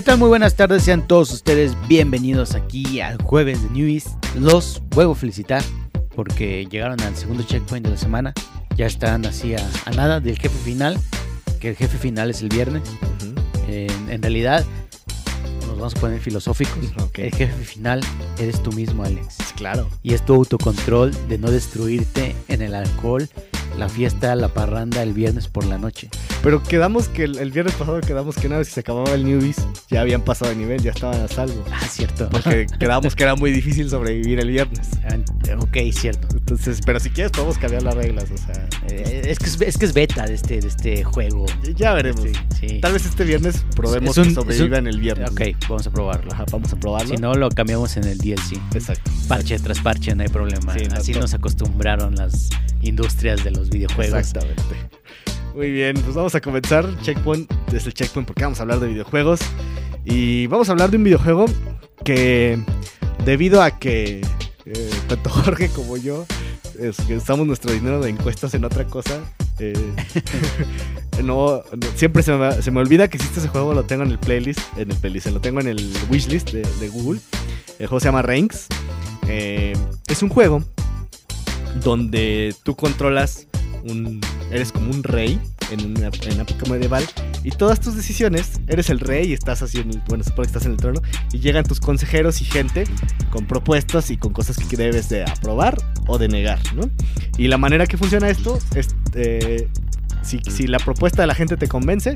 ¿Qué tal? Muy buenas tardes, sean todos ustedes bienvenidos aquí al jueves de News. Los vuelvo a felicitar porque llegaron al segundo checkpoint de la semana. Ya están así a, a nada del jefe final, que el jefe final es el viernes. en, en realidad, nos vamos a poner filosóficos. El jefe final eres tú mismo, Alex. Claro. Y es tu autocontrol de no destruirte en el alcohol, la fiesta, la parranda el viernes por la noche. Pero quedamos que el, el viernes pasado quedamos que una vez que se acababa el newbies ya habían pasado de nivel, ya estaban a salvo. Ah, cierto. Porque quedamos que era muy difícil sobrevivir el viernes. ok, cierto. Entonces, pero si quieres podemos cambiar las reglas, o sea, Eh, es, que es, es que es beta de este, de este juego. ya veremos. Sí, sí. Tal vez este viernes probemos un- que es un- sobreviva en el viernes. Ok, vamos a probarlo. Ajá, vamos a probarlo. Si no, lo cambiamos en el DLC. Exacto. Parche tras parche, no hay problema. Sí, Así nos acostumbraron las industrias de los videojuegos. Exactamente. Muy bien, pues vamos a comenzar Checkpoint desde el Checkpoint porque vamos a hablar de videojuegos. Y vamos a hablar de un videojuego que debido a que eh, tanto Jorge como yo es usamos nuestro dinero de encuestas en otra cosa, eh, no, no- siempre se me, se me olvida que existe ese juego, lo tengo en el playlist, en el playlist, lo tengo en el wishlist de, de Google. El juego se llama Ranks. Eh, es un juego donde tú controlas eres como un rey en una, en época medieval y todas tus decisiones, eres el rey y estás haciendo, bueno, supone que estás en el trono y llegan tus consejeros y gente con propuestas y con cosas que debes de aprobar o de negar, ¿no? Y la manera que funciona esto es, eh, si, si la propuesta de la gente te convence,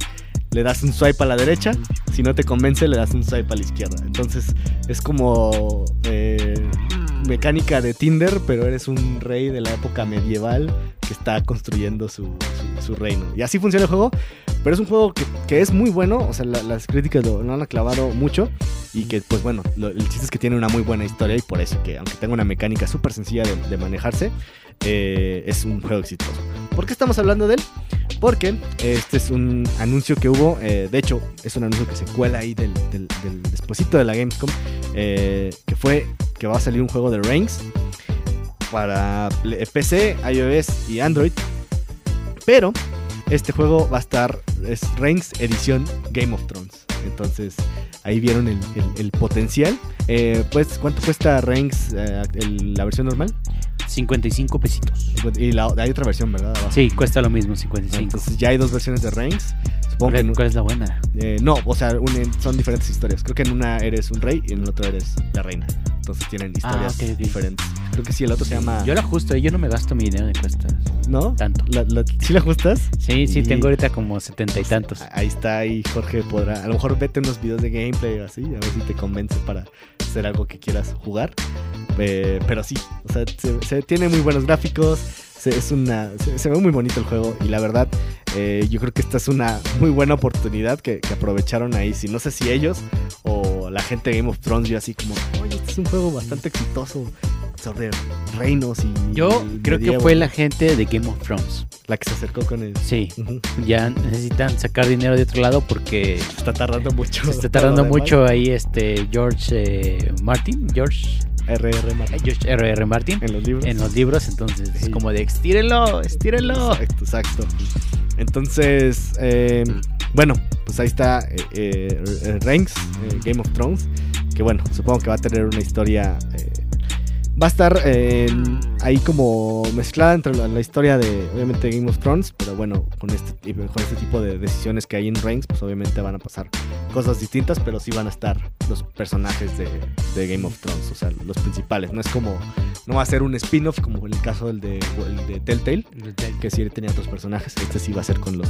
le das un swipe a la derecha, si no te convence, le das un swipe a la izquierda. Entonces es como eh, mecánica de Tinder, pero eres un rey de la época medieval que está construyendo su, su- reino. Y así funciona el juego, pero es un juego que, que es muy bueno, o sea, la- las críticas lo, han aclavado mucho y que, pues bueno, lo- el chiste es que tiene una muy buena historia y por eso que, aunque tenga una mecánica súper sencilla de, de manejarse, eh, es un juego exitoso. ¿Por qué estamos hablando de él? Porque este es un anuncio que hubo, eh, de hecho, es un anuncio que se cuela ahí del, del, del de la Gamescom, eh, que fue que va a salir un juego de Ranks para PC, iOS y Android. Pero este juego va a estar, es Ranks edición Game of Thrones. Entonces ahí vieron el, potencial. Eh, pues, ¿cuánto cuesta Ranks eh, la versión normal? 55 pesitos. Y la, hay otra versión, ¿verdad? Abajo. Sí, cuesta lo mismo, 55. Entonces ya hay dos versiones de Ranks. Supongo ¿Cuál, que cuál es la buena? eh, no, o sea, un- son diferentes historias. Creo que en una eres un rey y en la otra eres la reina. Entonces tienen historias ok, ok. diferentes. Creo que sí, el otro se llama. Yo la ajusto, yo no me gasto mi dinero de cuestas. ¿No? Tanto. La- la- ¿Sí la ajustas? Sí, sí, Y- tengo ahorita como setenta y tantos. Ah, Ahí está, ahí Jorge podrá. A lo mejor vete unos videos de gameplay o así, a ver si te convence para hacer algo que quieras jugar. Eh, pero sí, o sea, se, tiene muy buenos gráficos. se- es una, se ve muy bonito el juego y la verdad, eh, yo creo que esta es una muy buena oportunidad que, que aprovecharon ahí. Si no sé si ellos o la gente de Game of Thrones vio así como, oye, este es un juego bastante exitoso sobre reinos y. Yo creo que medievo", fue la gente de Game of Thrones. la que se acercó con él. Sí, ya necesitan sacar dinero de otro lado porque Se está tardando mucho. se está tardando mucho ahí este George eh, Martin, George, RR Martin. eh, George R.R. Martin En los libros. en los libros, entonces es como de estírenlo, estírenlo. Exacto, exacto. Entonces, eh, bueno, pues ahí está eh, Ranks, Game of Thrones. Que bueno, supongo que va a tener una historia. eh, va a estar eh, ahí como mezclada entre la, historia de, obviamente, Game of Thrones. Pero bueno, con este, con este tipo de decisiones que hay en Ranks, pues obviamente van a pasar cosas distintas. Pero sí van a estar los personajes de, de Game of Thrones, o sea, los principales. No es como. No va a ser un spin-off como en el caso del de, el de Telltale que sí tenía otros personajes. Este sí va a ser con los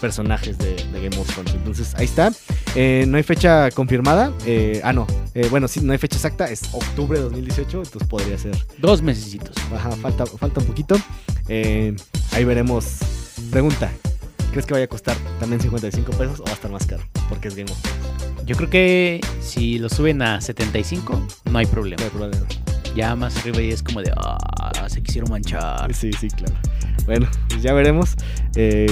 personajes de, de Game of Thrones. Entonces, ahí está. Eh, no hay fecha confirmada. Eh, ah, no. Eh, bueno, sí, no hay fecha exacta. Es octubre de 2018. Entonces podría ser. Dos mesecitos. Ajá, falta, falta un poquito. Ahí veremos. Pregunta. ¿Crees que vaya a costar también 55 pesos o va a estar más caro? Porque es Game of Thrones. Yo creo que si lo suben a 75, no hay problema. No hay problema. Ya más arriba y es como de, ah, se quisieron manchar. Sí, sí, claro. Bueno, pues ya veremos. Eh,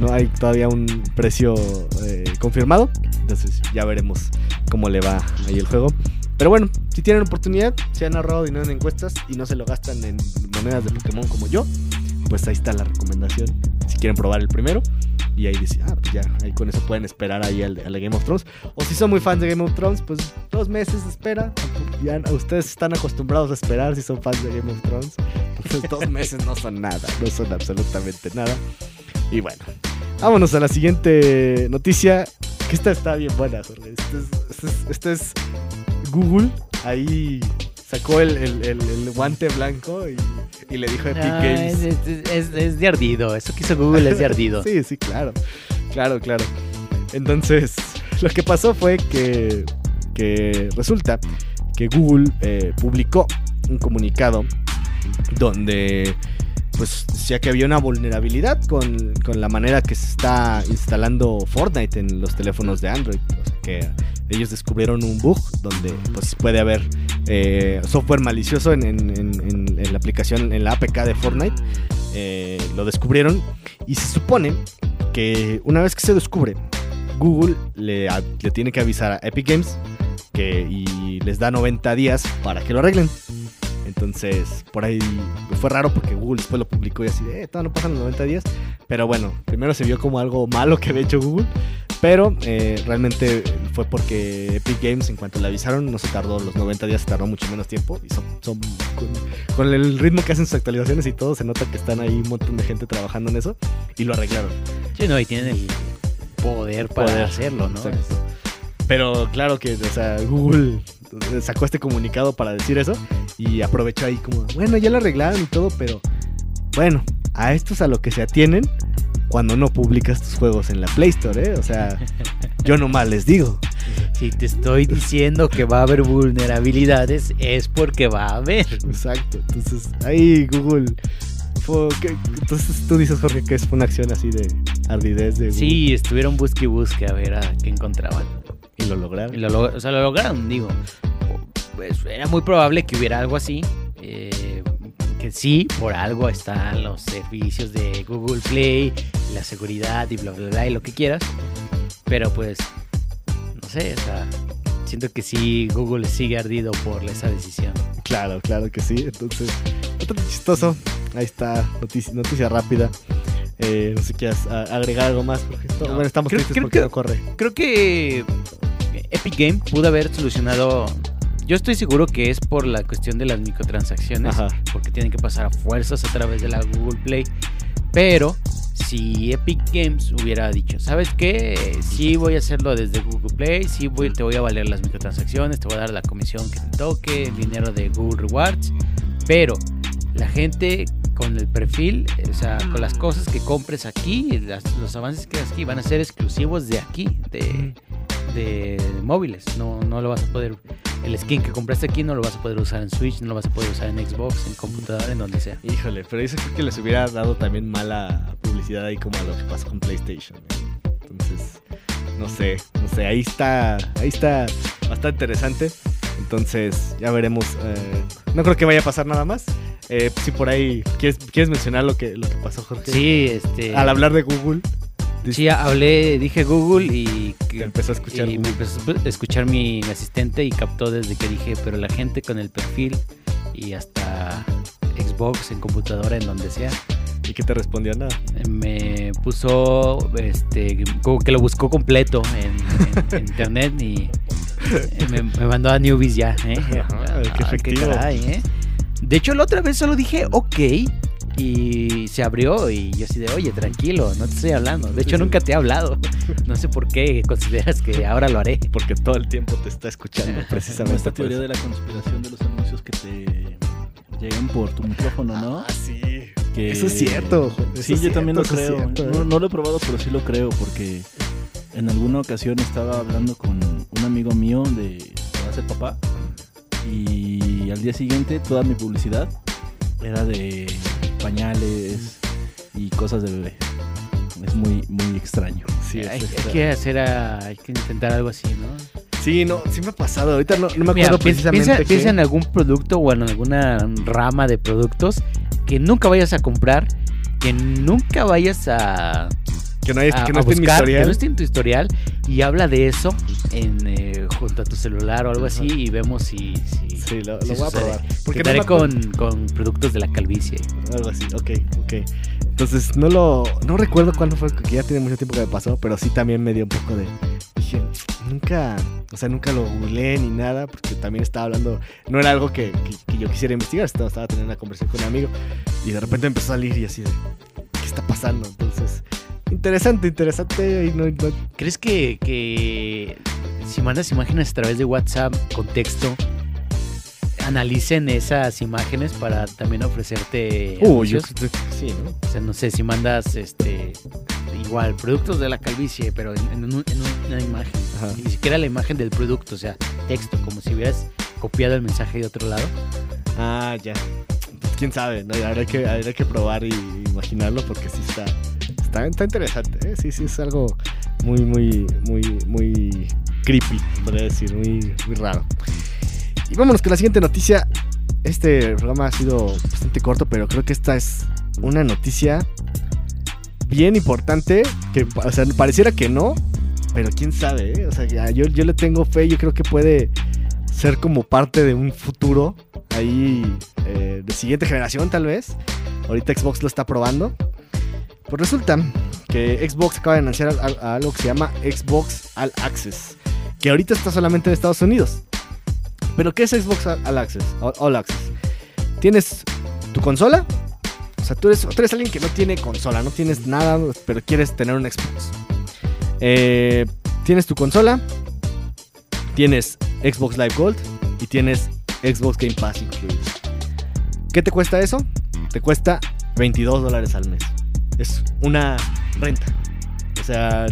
no hay todavía un precio eh, confirmado. Entonces ya veremos cómo le va ahí el juego. Pero bueno, si tienen oportunidad, se han ahorrado dinero en encuestas y no se lo gastan en monedas de Pokémon como yo, pues ahí está la recomendación. Quieren probar el primero. Y ahí dice, ah, pues ya, ahí con eso pueden esperar ahí al, al Game of Thrones. O si son muy fans de Game of Thrones, pues dos meses de espera. Ya ustedes están acostumbrados a esperar si son fans de Game of Thrones. Entonces dos meses no son nada, no son absolutamente nada. Y bueno, vámonos a la siguiente noticia. Que esta está bien buena, Jorge. Este es, este es- este es Google. Ahí sacó el, el- el- el guante blanco y, y le dijo a Epic Games. es- es- es de ardido. Eso que hizo Google es de ardido. Sí, sí, claro. Claro, claro. Entonces, lo que pasó fue que, que resulta que Google eh, publicó un comunicado donde pues ya que había una vulnerabilidad con, con la manera que se está instalando Fortnite en los teléfonos de Android. O sea, que ellos descubrieron un bug donde pues puede haber eh, software malicioso en, la aplicación, en la APK de Fortnite. Eh, lo descubrieron y se supone que una vez que se descubre, Google le, le tiene que avisar a Epic Games que, y les da 90 días para que lo arreglen. Entonces, por ahí fue raro porque Google después lo publicó y así, de, eh, todavía no pasan los 90 días. Pero bueno, primero se vio como algo malo que había hecho Google. Pero eh, realmente fue porque Epic Games, en cuanto le avisaron, no se tardó los 90 días, se tardó mucho menos tiempo. Y son, son con, con el ritmo que hacen sus actualizaciones y todo, se nota que están ahí un montón de gente trabajando en eso. Y lo arreglaron. Sí, no, y tienen el poder para Poder. hacerlo, ¿no? Exacto. Pero claro que, o sea, Google sacó este comunicado para decir eso y aprovechó ahí como, bueno, ya lo arreglaron y todo, pero bueno, a esto es a lo que se atienen cuando no publicas tus juegos en la Play Store, ¿eh? O sea, yo nomás les digo. Si te estoy diciendo que va a haber vulnerabilidades, es porque va a haber. Exacto. Entonces, ahí Google. fue- entonces tú dices, Jorge, que es una acción así de ardidez de Google. Sí, estuvieron busque y busque a ver a qué encontraban. Y lo lograron. Y lo, o sea, lo lograron, digo. Pues era muy probable que hubiera algo así. eh, que sí, por algo están los servicios de Google Play, la seguridad y bla, bla, bla, y lo que quieras. Pero pues, no sé, o sea, siento que sí, Google sigue ardido por esa decisión. Claro, claro que sí. Entonces, bastante chistoso. Ahí está, noticia, noticia rápida. Eh, no sé si quieras a- agregar algo más. Jorge. Esto- No, bueno, estamos creo- tristes creo porque que- no corre. Creo que Epic Game pudo haber solucionado. Yo estoy seguro que es por la cuestión de las microtransacciones. Ajá. porque tienen que pasar a fuerzas a través de la Google Play. Pero si Epic Games hubiera dicho, ¿sabes qué? Sí voy a hacerlo desde Google Play, sí voy, te voy a valer las microtransacciones, te voy a dar la comisión que te toque, el dinero de Google Rewards, pero la gente con el perfil, o sea, con las cosas que compres aquí, las- los avances que hagas aquí van a ser exclusivos de aquí, de, de móviles. No, no lo vas a poder, el skin que compraste aquí no lo vas a poder usar en Switch, no lo vas a poder usar en Xbox, en computadora, en donde sea. Híjole, pero eso creo que les hubiera dado también mala publicidad ahí como a lo que pasó con PlayStation. ¿eh? Entonces, no sé, no sé, ahí está, ahí está bastante interesante. Entonces, ya veremos. eh, no creo que vaya a pasar nada más. Eh, si por ahí quieres, quieres mencionar lo que, lo que pasó, Jorge. Sí, este. Al hablar de Google, Sí, hablé, dije Google y, te empezó a escuchar. y me empezó a escuchar mi, asistente y captó desde que dije, pero la gente con el perfil y hasta Xbox en computadora, en donde sea, ¿Y qué te respondió? Nada. me puso, este, como que lo buscó completo en, en- en internet y me, me mandó a Newbies ya, ¿eh? Ajá, qué efectivo. caray, ¿eh? De hecho, la otra vez solo dije, ok, y se abrió y yo así de, oye, tranquilo, no te estoy hablando. De hecho, nunca te he hablado. No sé por qué consideras que ahora lo haré. Porque todo el tiempo te está escuchando, precisamente. esta teoría de la conspiración de los anuncios que te llegan por tu micrófono, ¿no? Ah, sí. Que- Eso es cierto. eso Sí, es yo también lo creo. cierto, no, ¿eh? no lo he probado, pero sí lo creo porque en alguna ocasión estaba hablando con un amigo mío de que va a ser papá y al día siguiente toda mi publicidad era de pañales y cosas de bebé. Es muy muy extraño. Sí, hay, que hacer, a- hay que intentar algo así, ¿no? Sí, no, sí me ha pasado. Ahorita no, no me acuerdo precisamente. piensa, qué. piensa en algún producto o en alguna rama de productos que nunca vayas a comprar, que nunca vayas a, Que no, hay, a- que no a esté en mi buscar, que historial. no esté en tu historial y habla de eso en, eh, junto a tu celular o algo así y vemos si, si, Sí, lo, si lo voy a probar. Porque no me con, con productos de la calvicie. Algo así, ok, ok. Entonces, no lo. No recuerdo cuándo fue, que ya tiene mucho tiempo que me pasó, pero sí también me dio un poco de. Dije, nunca. O sea, nunca lo googleé ni nada, porque también estaba hablando. No era algo que, que- que yo quisiera investigar, estaba, estaba teniendo una conversación con un amigo, y de repente empezó a salir y así de. ¿Qué está pasando? Entonces. Interesante, interesante. Y no, no- ¿Crees que, que si mandas imágenes a través de WhatsApp con texto, analicen esas imágenes para también ofrecerte yo creo que sí, ¿no? O sea, no sé, si mandas este igual productos de la calvicie, pero en, en un- en un- una imagen. Ajá. Ni siquiera la imagen del producto, o sea, texto, como si hubieras copiado el mensaje de otro lado. Ah, ya. Pues, quién sabe, ¿no? Habrá que, habrá que probar y imaginarlo porque sí está, está, está interesante. ¿eh? Sí, sí, es algo muy, muy, muy, muy creepy, podría decir, muy, muy raro. Y vámonos con la siguiente noticia. Este programa ha sido bastante corto, pero creo que esta es una noticia bien importante. Que, o sea, pareciera que no, pero quién sabe, ¿eh? O sea, yo, yo le tengo fe, yo creo que puede ser como parte de un futuro ahí eh, de siguiente generación tal vez. Ahorita Xbox lo está probando. Pues resulta que Xbox acaba de anunciar algo que se llama Xbox All Access, que ahorita está solamente en Estados Unidos. Pero ¿qué es Xbox All Access? Access. Tienes tu consola, o sea, tú eres, tú eres alguien que no tiene consola, no tienes nada, pero quieres tener un Xbox. Eh, tienes tu consola, tienes Xbox Live Gold y tienes Xbox Game Pass incluido. ¿Qué te cuesta eso? Te cuesta 22 dólares al mes. Es una renta. O sea,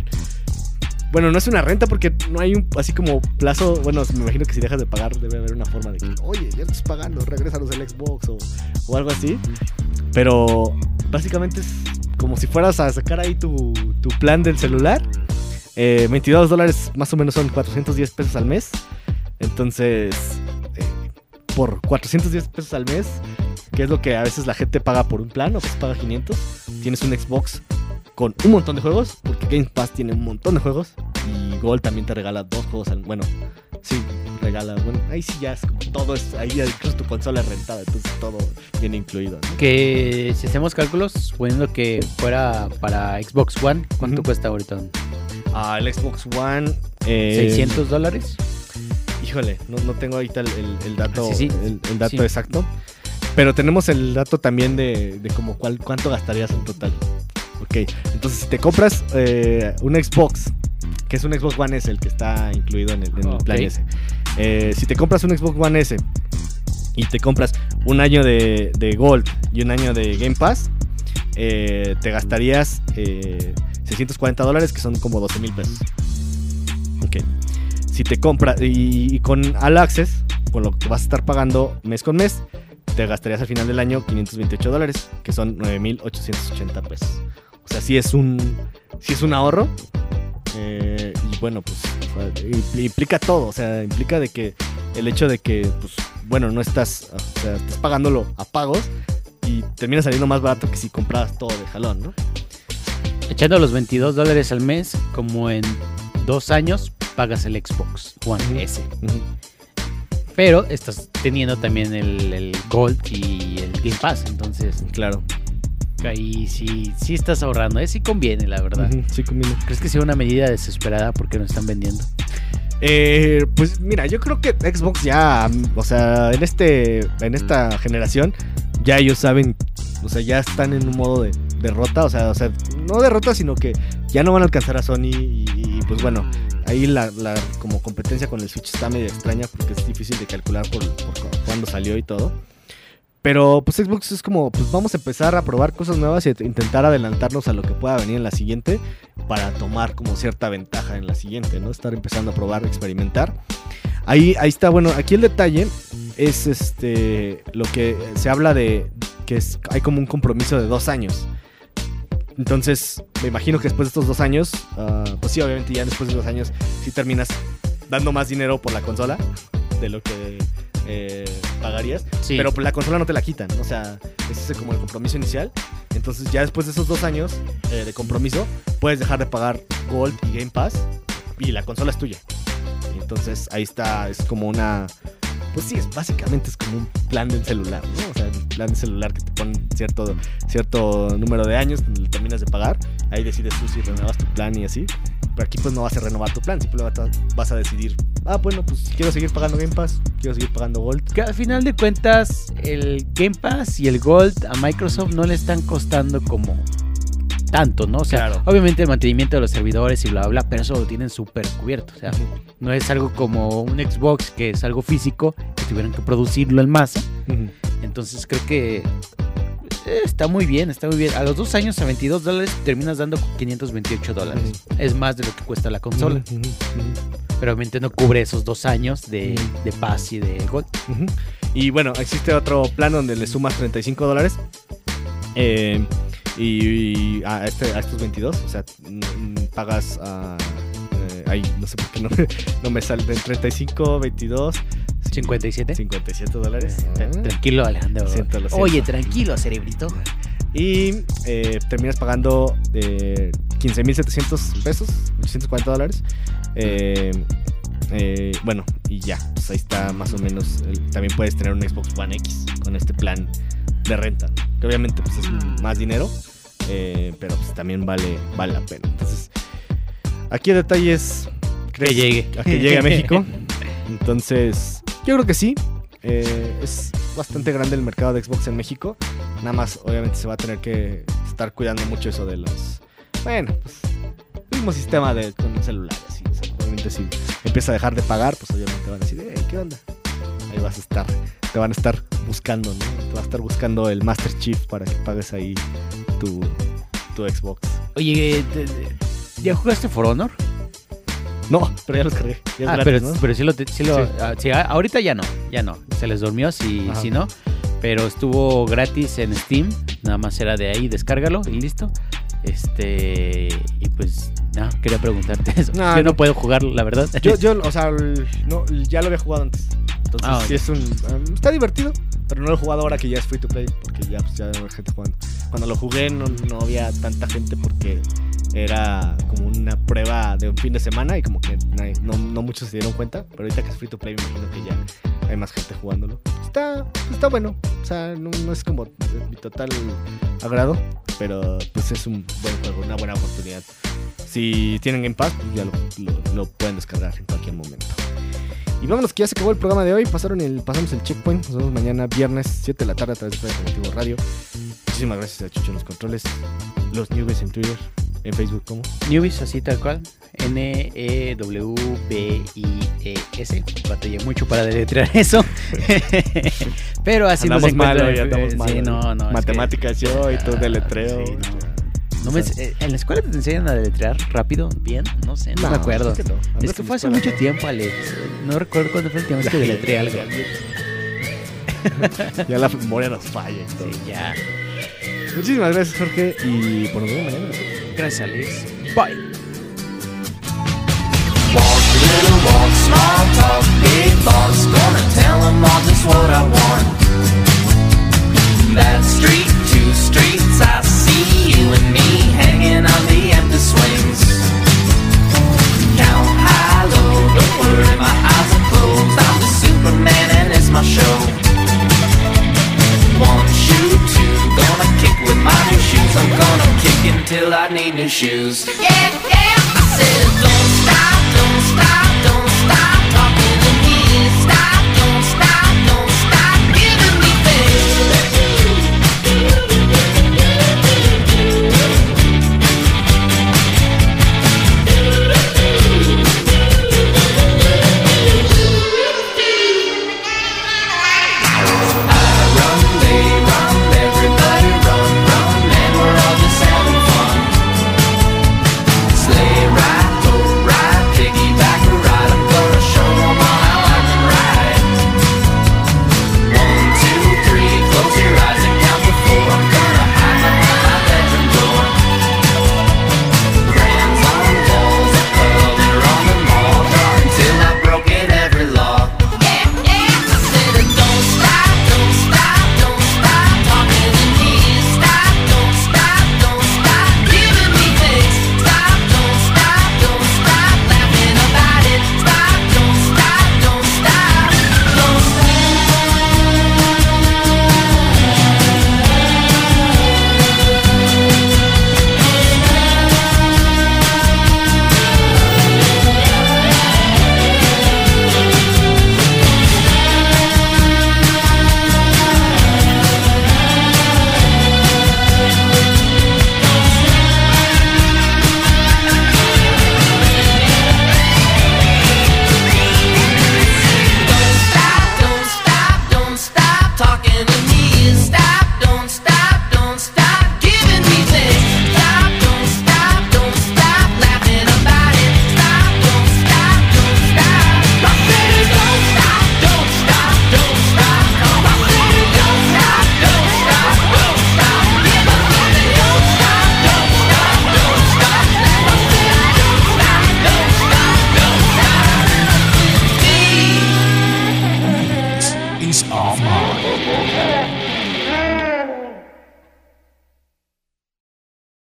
bueno, no es una renta porque no hay un así como plazo. Bueno, me imagino que si dejas de pagar debe haber una forma de que, oye, ya estás pagando, regrésanos el Xbox o, o algo así. Pero básicamente es como si fueras a sacar ahí tu, tu plan del celular. Eh, 22 dólares más o menos son 410 pesos al mes. Entonces, eh, por 410 pesos al mes, que es lo que a veces la gente paga por un plan, o pues paga 500, tienes un Xbox con un montón de juegos, porque Game Pass tiene un montón de juegos, y Gold también te regala dos juegos al Bueno, sí, regala, bueno, ahí sí ya es como todo, es, ahí ya incluso tu consola es rentada, entonces todo viene incluido. ¿no? Que si hacemos cálculos, suponiendo que fuera para Xbox One, ¿cuánto cuesta ahorita? Ah, el Xbox One... eh, ¿600 dólares? Híjole, no, no tengo ahorita el, el- el dato, Sí, sí. El, el dato Sí. exacto. Pero tenemos el dato también de, de como cuál, cuánto gastarías en total. Ok, entonces si te compras eh, un Xbox, que es un Xbox One S, el que está incluido en el, en el Ok. plan S. Eh, si te compras un Xbox One S y te compras un año de, de Gold y un año de Game Pass, eh, te gastarías eh, 640 dólares, que son como 12 mil pesos. Ok. Si te compras y, y con All Access, con lo que vas a estar pagando mes con mes, te gastarías al final del año 528 dólares, que son 9.880 pesos. O sea, sí es un, sí es un ahorro. eh, y bueno, pues impl- implica todo. O sea, implica de que el hecho de que, pues, bueno, no estás, o sea, estás pagándolo a pagos y termina saliendo más barato que si compras todo de jalón, ¿no? Echando los 22 dólares al mes, como en dos años pagas el Xbox One S. Pero estás teniendo también el, el Gold y el Game Pass. Entonces, Claro. ahí sí, sí estás ahorrando. ¿eh? Sí conviene, la verdad. Sí conviene. ¿Crees que sea una medida desesperada porque no están vendiendo? Eh, pues mira, yo creo que Xbox ya, o sea, en este, en esta generación, ya ellos saben, o sea, ya están en un modo de derrota, o sea, o sea, no derrota, sino que ya no van a alcanzar a Sony y, y, pues bueno, ahí la, la como competencia con el Switch está medio extraña porque es difícil de calcular por, por cu- cuándo salió y todo. Pero pues Xbox es como, pues vamos a empezar a probar cosas nuevas y a intentar adelantarnos a lo que pueda venir en la siguiente para tomar como cierta ventaja en la siguiente, ¿no? Estar empezando a probar, experimentar. Ahí, ahí está, bueno, aquí el detalle es este lo que se habla de que es, hay como un compromiso de dos años. Entonces, me imagino que después de estos dos años, ah, pues sí, obviamente ya después de dos años, sí terminas dando más dinero por la consola de lo que eh, pagarías. Sí. Pero pues, la consola no te la quitan. O sea, ese es como el compromiso inicial. Entonces ya después de esos dos años eh, de compromiso, puedes dejar de pagar Gold y Game Pass y la consola es tuya. Y entonces ahí está, es como una... Pues sí, es, básicamente es como un plan del celular, ¿no? O sea, el plan de celular que te ponen cierto, cierto número de años, lo terminas de pagar, ahí decides tú si renuevas tu plan y así. Pero aquí pues no vas a renovar tu plan, simplemente vas a decidir, ah, bueno, pues quiero seguir pagando Game Pass, quiero seguir pagando Gold. Que al final de cuentas, el Game Pass y el Gold a Microsoft no le están costando como tanto, ¿no? O sea, Claro. obviamente el mantenimiento de los servidores y bla, bla, bla, pero eso lo tienen súper cubierto. O sea, no es algo como un Xbox que es algo físico, que tuvieron que producirlo en masa. Entonces creo que eh, está muy bien, está muy bien. A los dos años, a 22 dólares, terminas dando 528 dólares. Es más de lo que cuesta la consola. Pero obviamente no cubre esos dos años de, de paz y de Gold. Y bueno, existe otro plan donde le sumas 35 dólares. eh, y, y a, este, a estos 22, o sea, mm, pagas a. eh, ay, no sé por qué no, me- no me sale. 35, 22, 57. 57 dólares. Tra- Ah. Tranquilo, Alejandro. Siento, lo siento. Oye, tranquilo, cerebrito. Y eh, terminas pagando eh, 15.700 pesos, 840 dólares. Eh, eh, bueno, y ya, pues ahí está más o menos. el- también puedes tener un Xbox One X con este plan de renta, que obviamente pues, es más dinero, eh, pero pues, también vale, vale la pena. Entonces, aquí el detalle es Que llegue. a que llegue a México. Entonces, yo creo que sí. Eh, es bastante grande el mercado de Xbox en México. Nada más, obviamente, se va a tener que estar cuidando mucho eso de los. Bueno, pues. El mismo sistema de, con el celular. Así, o sea, obviamente, si empieza a dejar de pagar, pues obviamente van a decir, "Eh, ¿qué onda? Ahí vas a estar. Te van a estar buscando, ¿no? Te va a estar buscando el Master Chief para que pagues ahí tu, tu Xbox. Oye, eh, ¿ya jugaste For Honor? No, pero ya los cargué. Ya Ah, gratis, pero, ¿no? pero sí lo... sí lo- Sí. ah, sí, ah, ahorita ya no, ya no. Se les durmió, si, Ajá. si no. Pero estuvo gratis en Steam. Nada más era de ahí, descárgalo y listo. Este... Y pues... No, quería preguntarte eso. No, Yo no no. puedo jugarlo, la verdad. Yo, yo, o sea, no, ya lo había jugado antes. Entonces, Ah, sí es un. um, está divertido, pero no lo he jugado ahora que ya es free to play, porque ya, pues, ya hay gente jugando. Cuando lo jugué no, no había tanta gente porque era como una prueba de un fin de semana y como que no, no muchos se dieron cuenta, pero ahorita que es free to play me imagino que ya hay más gente jugándolo. Está, está bueno, o sea, no, no es como mi total agrado, pero pues es un buen juego, una buena oportunidad. Si tienen Game Pass, pues ya lo, lo- lo pueden descargar en cualquier momento. Y vámonos que ya se acabó el programa de hoy. Pasaron el, pasamos el checkpoint. Nos vemos mañana viernes 7 de la tarde a través de Radio Alternativo Radio. Muchísimas gracias a Chucho en los controles. Los newbies en Twitter, en Facebook, ¿cómo? Newbies, así tal cual. E N-E-W-B-I-E-S. Batallé mucho para deletrear eso. Pero así no se Andamos mal hoy, andamos Sí, mal no, hoy. no. es que- Matemáticas yo y tú Ah, deletreo. sí, no. No me- eh, ¿En la escuela te enseñan a deletrear rápido? ¿Bien? No sé, no, me acuerdo. que no. Es que fue hace mucho tiempo, Alex. No recuerdo cuándo fue última vez que deletreé algo. Ya la memoria nos falla. Sí, ya. Muchísimas gracias, Jorge. Y por nos vemos mañana. Gracias, Alex. Bye.